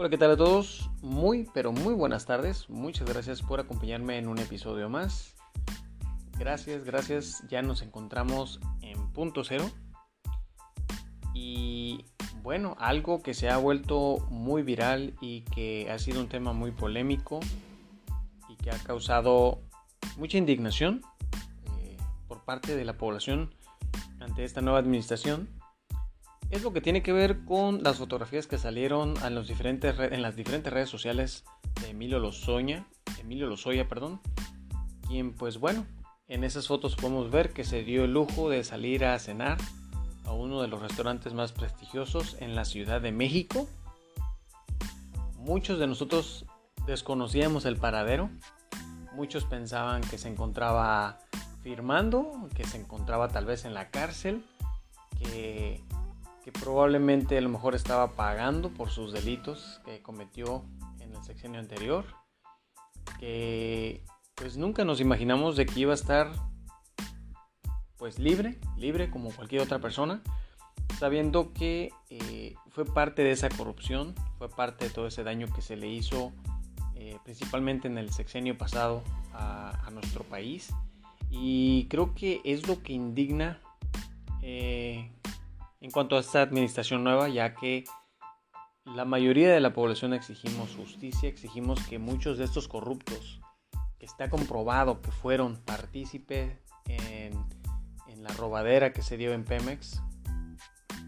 Hola, ¿qué tal a todos? Muy, pero muy buenas tardes. Muchas gracias por acompañarme en un episodio más. Gracias, gracias. Ya nos encontramos en punto cero. Y bueno, algo que se ha vuelto muy viral y que ha sido un tema muy polémico y que ha causado mucha indignación eh, por parte de la población ante esta nueva administración es lo que tiene que ver con las fotografías que salieron en, las diferentes redes sociales de Emilio Lozoya, Emilio Lozoya, perdón, quien pues bueno, en esas fotos podemos ver que se dio el lujo de salir a cenar a uno de los restaurantes más prestigiosos en la Ciudad de México. Muchos de nosotros desconocíamos el paradero, muchos pensaban que se encontraba firmando, que se encontraba tal vez en la cárcel, que que probablemente a lo mejor estaba pagando por sus delitos que cometió en el sexenio anterior, que pues nunca nos imaginamos de que iba a estar pues libre, libre como cualquier otra persona, sabiendo que eh, fue parte de esa corrupción, fue parte de todo ese daño que se le hizo eh, principalmente en el sexenio pasado a, nuestro país. Y creo que es lo que indigna eh, en cuanto a esta administración nueva, ya que la mayoría de la población exigimos justicia, exigimos que muchos de estos corruptos, que está comprobado que fueron partícipes en, la robadera que se dio en Pemex,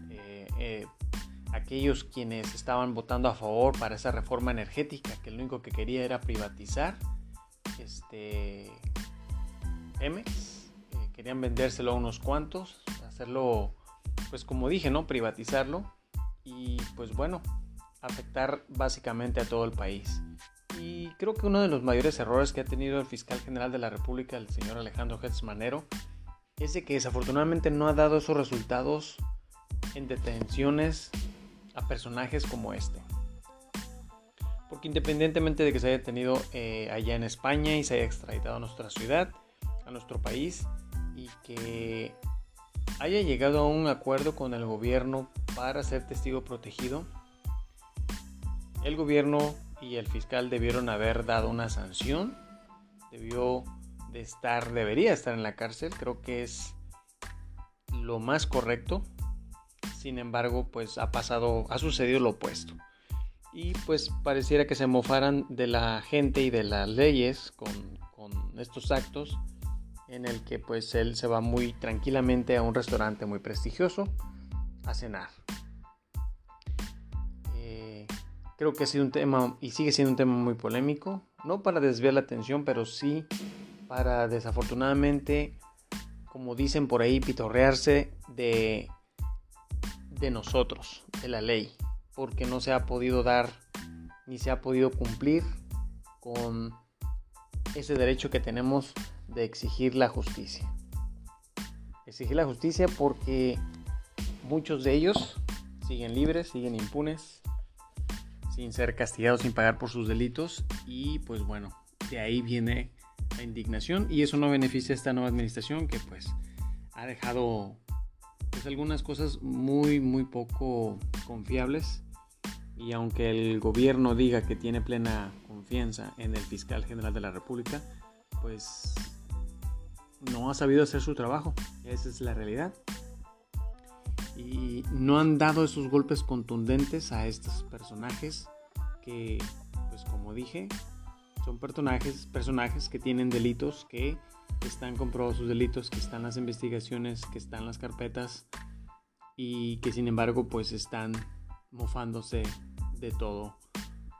eh, eh, aquellos quienes estaban votando a favor para esa reforma energética, que lo único que quería era privatizar este, Pemex, eh, querían vendérselo a unos cuantos, hacerlo pues como dije, ¿no? Privatizarlo y pues bueno, afectar básicamente a todo el país. Y creo que uno de los mayores errores que ha tenido el fiscal general de la República, el señor Alejandro Gertz Manero, es de que desafortunadamente no ha dado esos resultados en detenciones a personajes como este. Porque independientemente de que se haya detenido eh, allá en España y se haya extraditado a nuestra ciudad, a nuestro país, y que haya llegado a un acuerdo con el gobierno para ser testigo protegido, el gobierno y el fiscal debieron haber dado una sanción, debió de estar, debería estar en la cárcel, creo que es lo más correcto. Sin embargo, pues ha pasado, ha sucedido lo opuesto. Y pues pareciera que se mofaran de la gente y de las leyes con, con estos actos en el que pues él se va muy tranquilamente a un restaurante muy prestigioso a cenar. Eh, creo que ha sido un tema y sigue siendo un tema muy polémico, no para desviar la atención, pero sí para desafortunadamente, como dicen por ahí, pitorrearse de, de nosotros, de la ley, porque no se ha podido dar ni se ha podido cumplir con ese derecho que tenemos de exigir la justicia. Exigir la justicia porque muchos de ellos siguen libres, siguen impunes, sin ser castigados, sin pagar por sus delitos y pues bueno, de ahí viene la indignación y eso no beneficia a esta nueva administración que pues ha dejado pues algunas cosas muy muy poco confiables y aunque el gobierno diga que tiene plena confianza en el fiscal general de la República, pues no ha sabido hacer su trabajo. Esa es la realidad. Y no han dado esos golpes contundentes a estos personajes que, pues como dije, son personajes, personajes que tienen delitos, que están comprobados sus delitos, que están las investigaciones, que están las carpetas y que sin embargo pues están mofándose de todo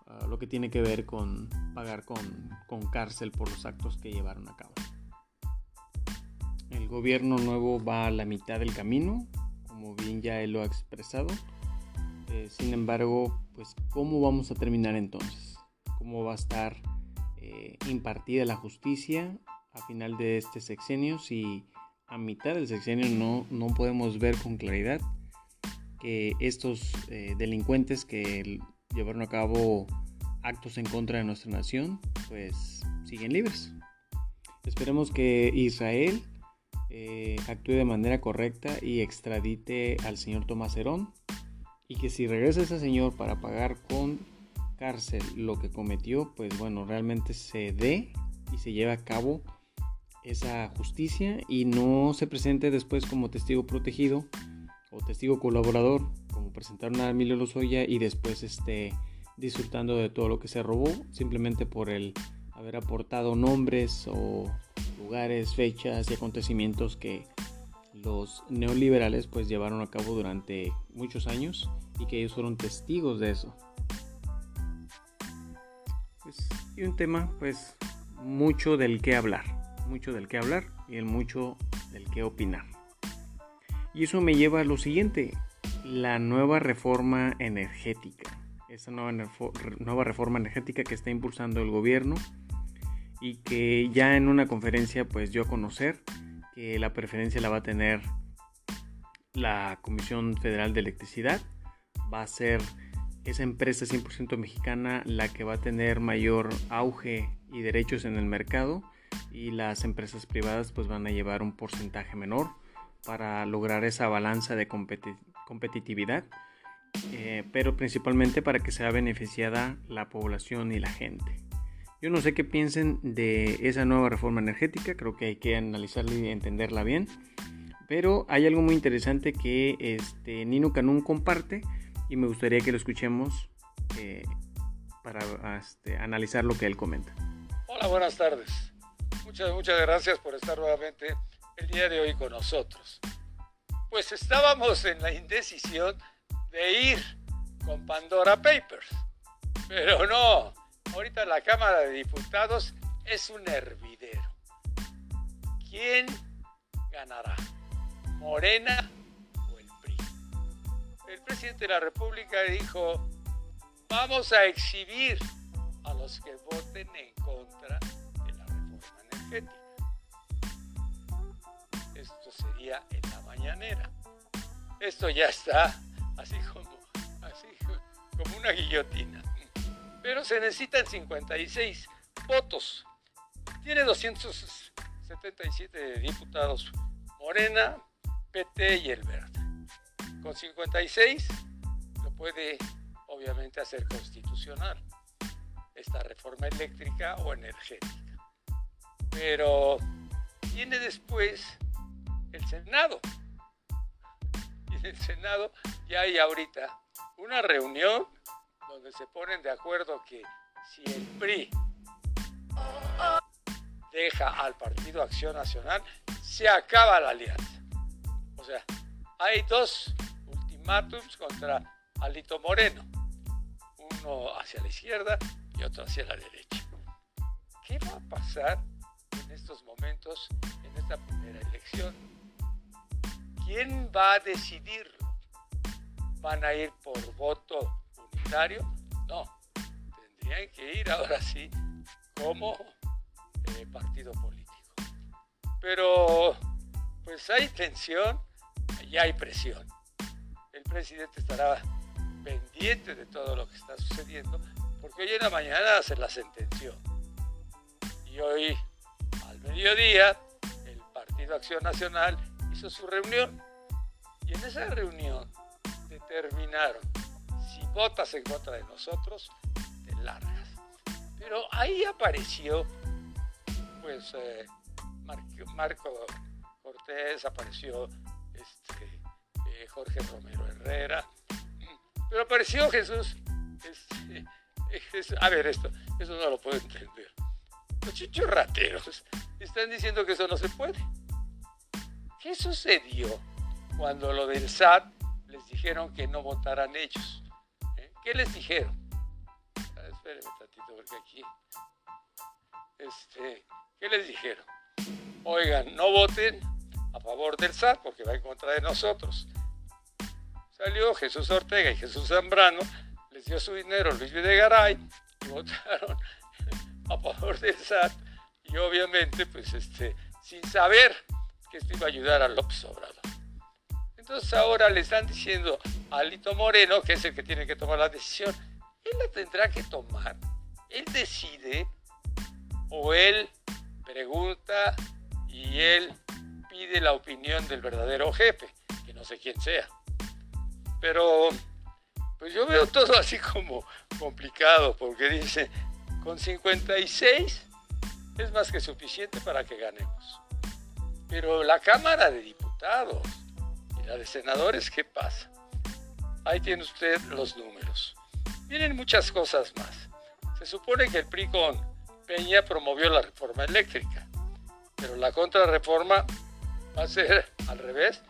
ah, lo que tiene que ver con pagar con, con cárcel por los actos que llevaron a cabo. El gobierno nuevo va a la mitad del camino, como bien ya él lo ha expresado. Eh, sin embargo, pues ¿cómo vamos a terminar entonces? ¿Cómo va a estar eh, impartida la justicia a final de este sexenio si a mitad del sexenio no, no podemos ver con claridad que estos eh, delincuentes que llevaron a cabo actos en contra de nuestra nación, pues siguen libres. Esperemos que Israel eh, actúe de manera correcta y extradite al señor Tomás Herón y que si regresa ese señor para pagar con cárcel lo que cometió, pues bueno, realmente se dé y se lleve a cabo esa justicia y no se presente después como testigo protegido o testigo colaborador, como presentaron a Emilio Lozoya y después esté disfrutando de todo lo que se robó simplemente por el haber aportado nombres o lugares, fechas y acontecimientos que los neoliberales pues llevaron a cabo durante muchos años y que ellos fueron testigos de eso. Pues, y un tema pues mucho del que hablar, mucho del que hablar y el mucho del que opinar. Y eso me lleva a lo siguiente, la nueva reforma energética. Esa nueva, nueva reforma energética que está impulsando el gobierno y que ya en una conferencia pues dio a conocer que la preferencia la va a tener la Comisión Federal de Electricidad. Va a ser esa empresa 100% mexicana la que va a tener mayor auge y derechos en el mercado y las empresas privadas pues van a llevar un porcentaje menor para lograr esa balanza de competitividad, eh, pero principalmente para que sea beneficiada la población y la gente. Yo no sé qué piensen de esa nueva reforma energética, creo que hay que analizarla y entenderla bien, pero hay algo muy interesante que este, Nino Canún comparte y me gustaría que lo escuchemos eh, para este, analizar lo que él comenta. Hola, buenas tardes. Muchas, muchas gracias por estar nuevamente el día de hoy con nosotros. Pues estábamos en la indecisión de ir con Pandora Papers, pero no, ahorita la Cámara de Diputados es un hervidero. ¿Quién ganará? ¿Morena o el PRI? El presidente de la República dijo, vamos a exhibir a los que voten en contra de la reforma energética. Esto sería en la mañanera. Esto ya está así como, así como una guillotina pero se necesitan 56 votos. Tiene 277 diputados Morena, PT y el Verde. Con 56 lo puede obviamente hacer constitucional esta reforma eléctrica o energética. Pero tiene después el Senado. Y en el Senado ya hay ahorita una reunión donde se ponen de acuerdo que si el PRI deja al Partido Acción Nacional, se acaba la alianza. O sea, hay dos ultimátums contra Alito Moreno, uno hacia la izquierda y otro hacia la derecha. ¿Qué va a pasar en estos momentos, en esta primera elección? ¿Quién va a decidirlo? ¿Van a ir por voto no, tendrían que ir ahora sí como eh, partido político. Pero pues hay tensión y hay presión. El presidente estará pendiente de todo lo que está sucediendo, porque hoy en la mañana se la sentenció. Y hoy, al mediodía, el Partido Acción Nacional hizo su reunión. Y en esa reunión determinaron votas en contra de nosotros, te largas. Pero ahí apareció, pues, eh, Marco, Cortés, apareció este, eh, Jorge Romero Herrera, pero apareció Jesús. Este, a ver, esto, eso no lo puedo entender. Los chichos rateros están diciendo que eso no se puede. ¿Qué sucedió cuando lo del SAT les dijeron que no votaran ellos? ¿Qué les dijeron? Ah, espérenme tantito porque aquí. Este, ¿Qué les dijeron? Oigan, no voten a favor del SAT porque va en contra de nosotros. Salió Jesús Ortega y Jesús Zambrano, les dio su dinero Luis Videgaray y votaron a favor del SAT y obviamente pues este, sin saber que esto iba a ayudar a López Obrador. Entonces ahora le están diciendo Alito Moreno, que es el que tiene que tomar la decisión, él la tendrá que tomar. Él decide o él pregunta y él pide la opinión del verdadero jefe, que no sé quién sea. Pero Pues yo veo todo así como complicado, porque dice, con 56 es más que suficiente para que ganemos. Pero la Cámara de Diputados y la de Senadores, ¿qué pasa? Ahí tiene usted los números. Vienen muchas cosas más. Se supone que el PRI con Peña promovió la reforma eléctrica, pero la contrarreforma va a ser al revés.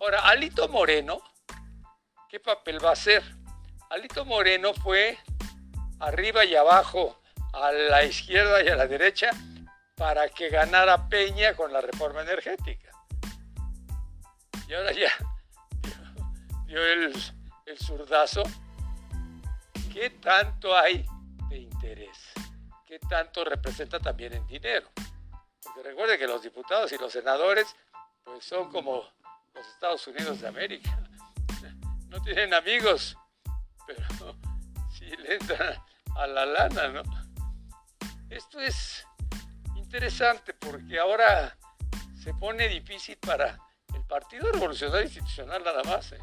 Ahora, Alito Moreno, ¿qué papel va a hacer? Alito Moreno fue arriba y abajo, a la izquierda y a la derecha, para que ganara Peña con la reforma energética. Y ahora ya dio, el, el zurdazo. ¿Qué tanto hay de interés? ¿Qué tanto representa también en dinero? Porque recuerde que los diputados y los senadores pues son como los Estados Unidos de América. No tienen amigos, pero si le entran a la lana, ¿no? Esto es interesante porque ahora se pone difícil para el Partido Revolucionario Institucional nada más. ¿eh?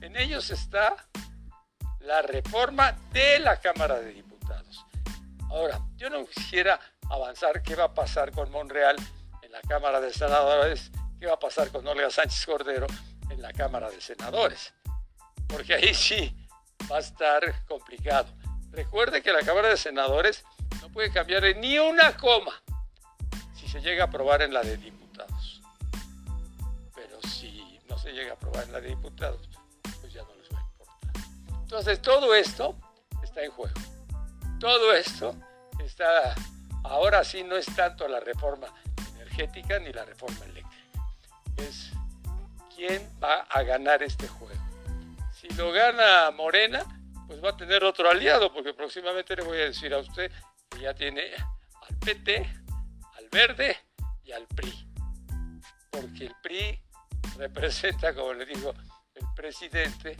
En ellos está la reforma de la Cámara de Diputados. Ahora, yo no quisiera avanzar qué va a pasar con Monreal en la Cámara de Senadores, qué va a pasar con Olga Sánchez Cordero en la Cámara de Senadores, porque ahí sí va a estar complicado. Recuerde que la Cámara de Senadores no puede cambiar ni una coma si se llega a aprobar en la de diputados. Pero si no se llega a aprobar en la de diputados, Entonces todo esto está en juego. Todo esto está, ahora sí no es tanto la reforma energética ni la reforma eléctrica. Es quién va a ganar este juego. Si lo gana Morena, pues va a tener otro aliado, porque próximamente le voy a decir a usted que ya tiene al PT, al Verde y al PRI. Porque el PRI representa, como le digo el presidente,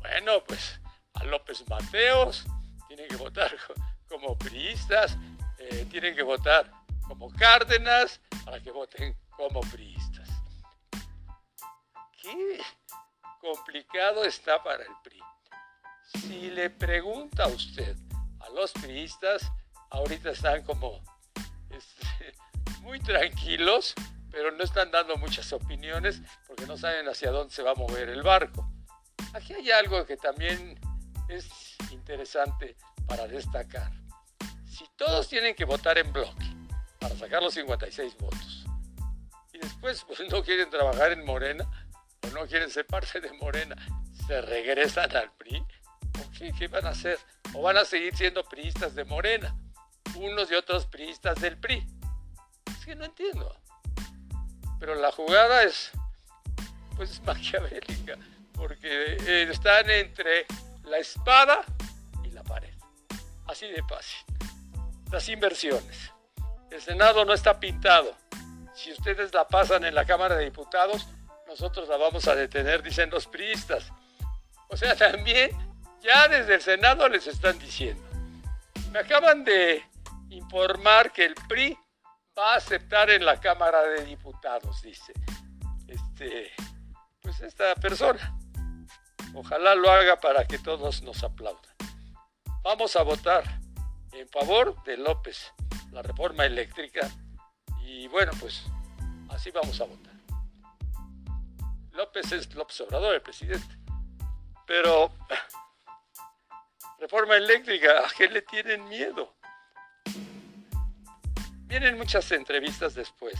bueno, pues a López Mateos, tienen que votar como priistas, eh, tienen que votar como Cárdenas para que voten como priistas. Qué complicado está para el PRI. Si le pregunta usted a los priistas, ahorita están como este, muy tranquilos, pero no están dando muchas opiniones porque no saben hacia dónde se va a mover el barco. Aquí hay algo que también es interesante para destacar. Si todos tienen que votar en bloque para sacar los 56 votos y después pues, no quieren trabajar en Morena o no quieren ser parte de Morena, se regresan al PRI, ¿Qué, van a hacer? ¿O van a seguir siendo priistas de Morena? Unos y otros priistas del PRI. Es que no entiendo. Pero la jugada es, pues maquiavélica, porque eh, están entre la espada y la pared. Así de fácil. Las inversiones. El Senado no está pintado. Si ustedes la pasan en la Cámara de Diputados, nosotros la vamos a detener, dicen los priistas. O sea, también ya desde el Senado les están diciendo. Me acaban de informar que el PRI va a aceptar en la Cámara de Diputados, dice este, pues esta persona. Ojalá lo haga para que todos nos aplaudan. Vamos a votar en favor de López, la reforma eléctrica. Y bueno, pues así vamos a votar. López es López Obrador, el presidente. Pero Reforma eléctrica, ¿a qué le tienen miedo? Vienen muchas entrevistas después,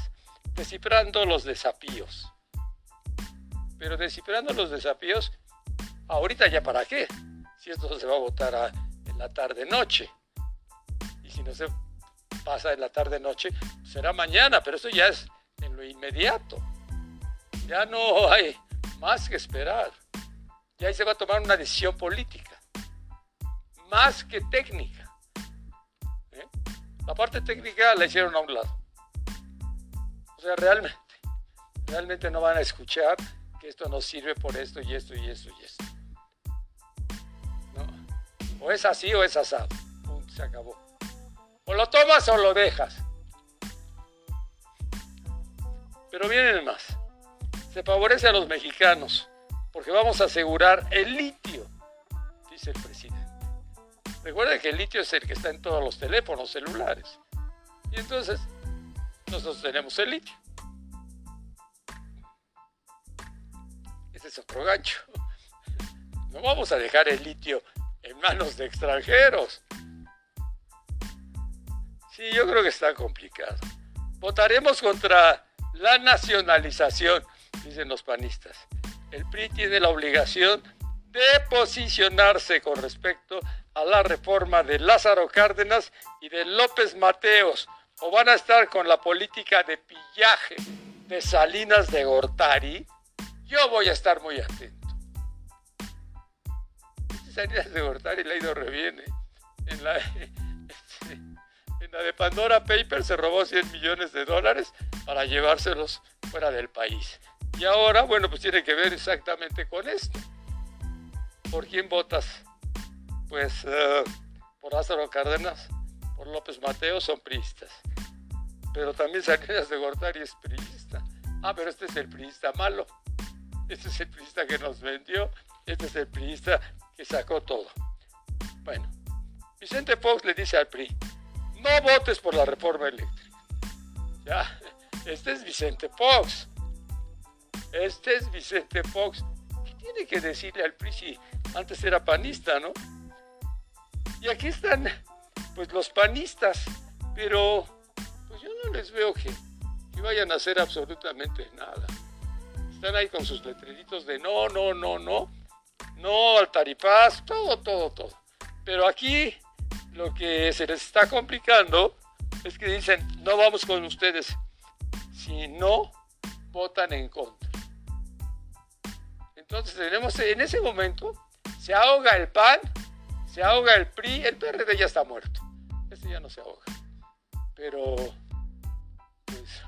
descifrando los desafíos. Pero descifrando los desafíos, ahorita ya para qué, si esto se va a votar en la tarde-noche. Y si no se pasa en la tarde-noche, será mañana, pero eso ya es en lo inmediato. Ya no hay más que esperar. Ya ahí se va a tomar una decisión política más que técnica. ¿eh? La parte técnica la hicieron a un lado. O sea, realmente, realmente no van a escuchar que esto no sirve por esto y esto y esto y esto. O es así o es asado. se acabó. O lo tomas o lo dejas. Pero vienen más. Se favorece a los mexicanos porque vamos a asegurar el litio dice el presidente. Recuerden que el litio es el que está en todos los teléfonos celulares. Y entonces, nosotros tenemos el litio. Ese es otro gancho. No vamos a dejar el litio en manos de extranjeros. Sí, yo creo que está complicado. Votaremos contra la nacionalización, dicen los panistas. El PRI tiene la obligación de posicionarse con respecto a la reforma de Lázaro Cárdenas y de López Mateos, o van a estar con la política de pillaje de Salinas de Gortari, yo voy a estar muy atento. Salinas de Gortari le ha ido reviene. En la, en la de Pandora Paper se robó 100 millones de dólares para llevárselos fuera del país. Y ahora, bueno, pues tiene que ver exactamente con esto. ¿Por quién votas? Pues eh, por Lázaro Cárdenas, por López Mateo, son priistas. Pero también Salinas de Gortari es priista. Ah, pero este es el priista malo. Este es el priista que nos vendió. Este es el priista que sacó todo. Bueno, Vicente Fox le dice al PRI, no votes por la reforma eléctrica. Ya, este es Vicente Fox. Este es Vicente Fox. ¿Qué tiene que decirle al PRI si antes era panista, no? Y aquí están, pues, los panistas, pero pues yo no les veo que, que vayan a hacer absolutamente nada. Están ahí con sus letreritos de no, no, no, no no al tarifaz, todo, todo, todo. Pero aquí lo que se les está complicando es que dicen, no vamos con ustedes si no votan en contra. Entonces tenemos, en ese momento, se ahoga el PAN, se ahoga el PRI, el PRD ya está muerto. Este ya no se ahoga. Pero, pues,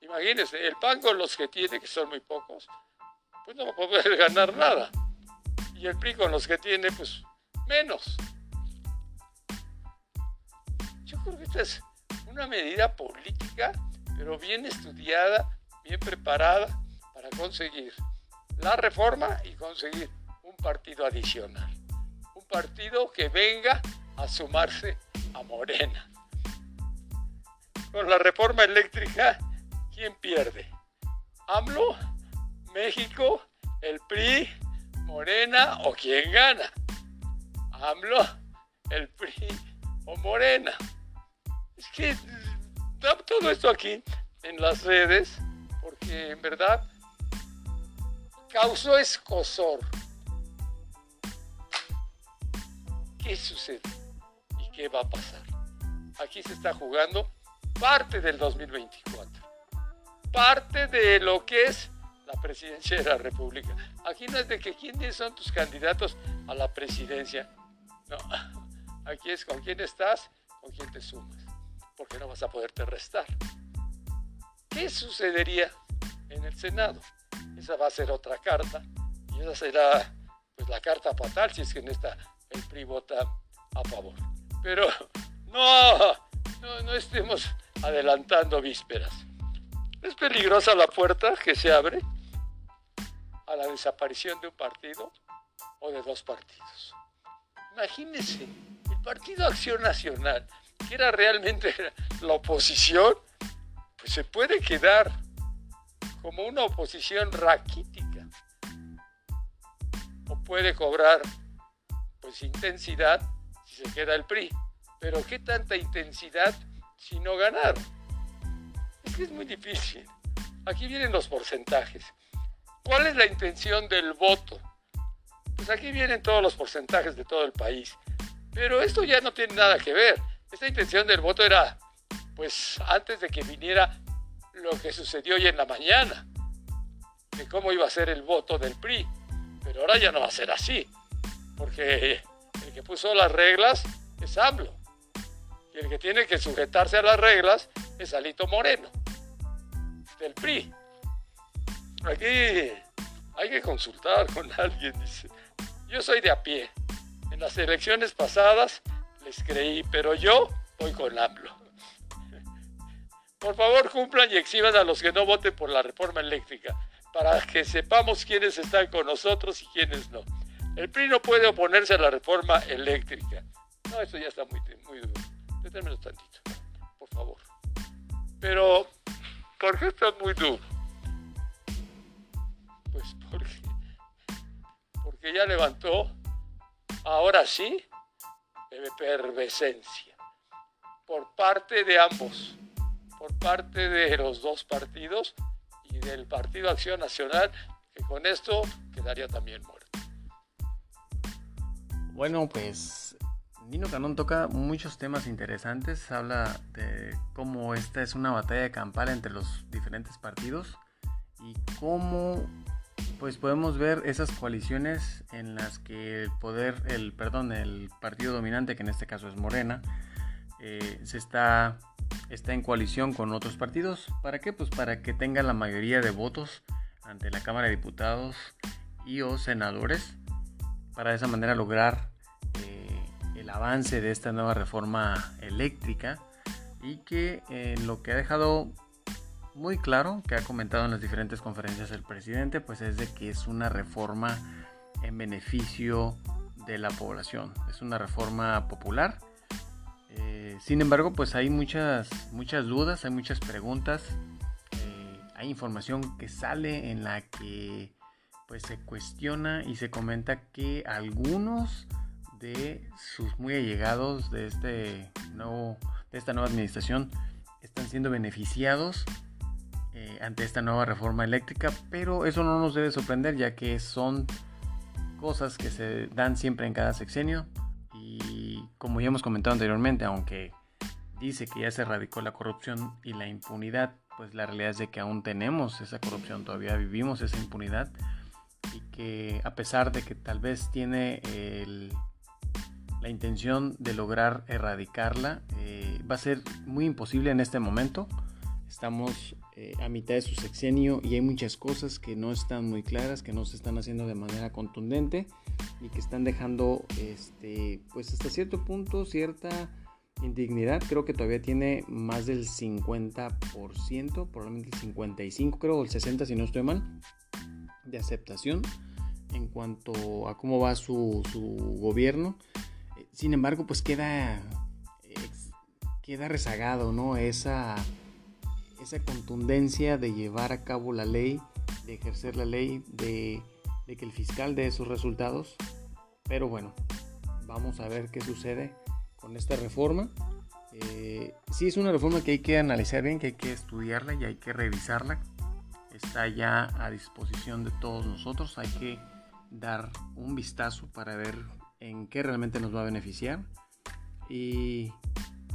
imagínense, el PAN con los que tiene, que son muy pocos, pues no va a poder ganar nada y el PRI con los que tiene, pues menos. Yo creo que esta es una medida política, pero bien estudiada, bien preparada para conseguir la reforma y conseguir un partido adicional. Un partido que venga a sumarse a Morena. Con la reforma eléctrica, ¿quién pierde? AMLO, México, el PRI, Morena o quién gana. AMLO, el PRI o Morena. Es que todo esto aquí en las redes, porque en verdad causó escosor. ¿Qué sucede? ¿Y qué va a pasar? Aquí se está jugando parte del 2024. Parte de lo que es la presidencia de la República. De que quiénes son tus candidatos a la presidencia. No, aquí es con quién estás, con quién te sumas. Porque no vas a poderte restar. ¿Qué sucedería en el Senado? Esa va a ser otra carta y esa será pues la carta fatal si es que en esta el PRI vota a favor. Pero no, no, no estemos adelantando vísperas. Es peligrosa la puerta que se abre a la desaparición de un partido o de dos partidos. Imagínense, el Partido Acción Nacional, que era realmente la oposición, pues se puede quedar como una oposición raquítica. O puede cobrar pues intensidad si se queda el PRI. Pero ¿qué tanta intensidad si no ganar? Es que es muy difícil. Aquí vienen los porcentajes. ¿Cuál es la intención del voto? Pues aquí vienen todos los porcentajes de todo el país. Pero esto ya no tiene nada que ver. Esta intención del voto era, pues, antes de que viniera lo que sucedió hoy en la mañana, de cómo iba a ser el voto del PRI. Pero ahora ya no va a ser así, porque el que puso las reglas es AMLO. Y el que tiene que sujetarse a las reglas es Alito Moreno, del PRI. Aquí hay que consultar con alguien, dice. Yo soy de a pie. En las elecciones pasadas les creí, pero yo voy con AMLO. Por favor, cumplan y exhiban a los que no voten por la reforma eléctrica, para que sepamos quiénes están con nosotros y quiénes no. El PRI no puede oponerse a la reforma eléctrica. No, eso ya está muy, muy duro. Deténmelo tantito, por favor. Pero, ¿por qué está muy duro? Porque, porque ya levantó, ahora sí, efervescencia por parte de ambos, por parte de los dos partidos y del Partido Acción Nacional, que con esto quedaría también muerto. Bueno, pues Nino Canón toca muchos temas interesantes, habla de cómo esta es una batalla campal entre los diferentes partidos y cómo pues podemos ver esas coaliciones en las que el poder, el perdón, el partido dominante, que en este caso es Morena, eh, se está, está en coalición con otros partidos. ¿Para qué? Pues para que tenga la mayoría de votos ante la Cámara de Diputados y o senadores, para de esa manera lograr eh, el avance de esta nueva reforma eléctrica y que en lo que ha dejado muy claro, que ha comentado en las diferentes conferencias el presidente, pues es de que es una reforma en beneficio de la población. Es una reforma popular. Eh, sin embargo, pues hay muchas, muchas dudas, hay muchas preguntas. Eh, hay información que sale en la que pues se cuestiona y se comenta que algunos de sus muy allegados de este nuevo de esta nueva administración están siendo beneficiados eh, ante esta nueva reforma eléctrica, pero eso no nos debe sorprender ya que son cosas que se dan siempre en cada sexenio y como ya hemos comentado anteriormente, aunque dice que ya se erradicó la corrupción y la impunidad, pues la realidad es de que aún tenemos esa corrupción, todavía vivimos esa impunidad y que a pesar de que tal vez tiene la intención de lograr erradicarla, eh, va a ser muy imposible en este momento. Estamos eh, a mitad de su sexenio y hay muchas cosas que no están muy claras, que no se están haciendo de manera contundente y que están dejando, este, pues hasta cierto punto, cierta indignidad. Creo que todavía tiene más del 50%, probablemente el 55%, creo, el 60% si no estoy mal, de aceptación en cuanto a cómo va su, su gobierno. Sin embargo, pues queda, queda rezagado, ¿no? Esa esa contundencia de llevar a cabo la ley, de ejercer la ley, de, que el fiscal dé sus resultados. Pero bueno, vamos a ver qué sucede con esta reforma. Eh, sí es una reforma que hay que analizar bien, que hay que estudiarla y hay que revisarla. Está ya a disposición de todos nosotros. Hay que dar un vistazo para ver en qué realmente nos va a beneficiar. Y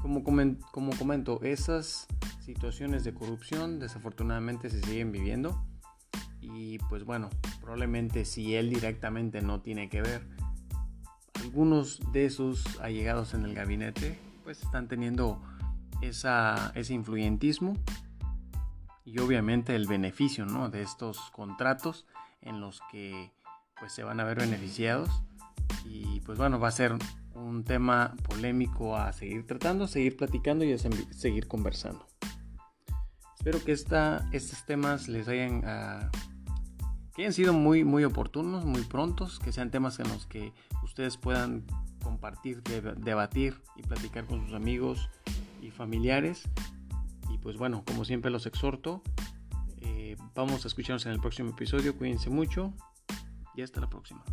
como, como comento, esas situaciones de corrupción desafortunadamente se siguen viviendo y pues bueno, probablemente si él directamente no tiene que ver, algunos de sus allegados en el gabinete pues están teniendo esa, ese influyentismo y obviamente el beneficio ¿no? de estos contratos en los que pues se van a ver beneficiados y pues bueno va a ser un tema polémico a seguir tratando, seguir platicando y a seguir conversando. Espero que esta, estos temas les hayan, uh, que hayan sido muy, muy oportunos, muy prontos, que sean temas en los que ustedes puedan compartir, debatir y platicar con sus amigos y familiares. Y pues bueno, como siempre los exhorto, eh, vamos a escucharnos en el próximo episodio. Cuídense mucho y hasta la próxima.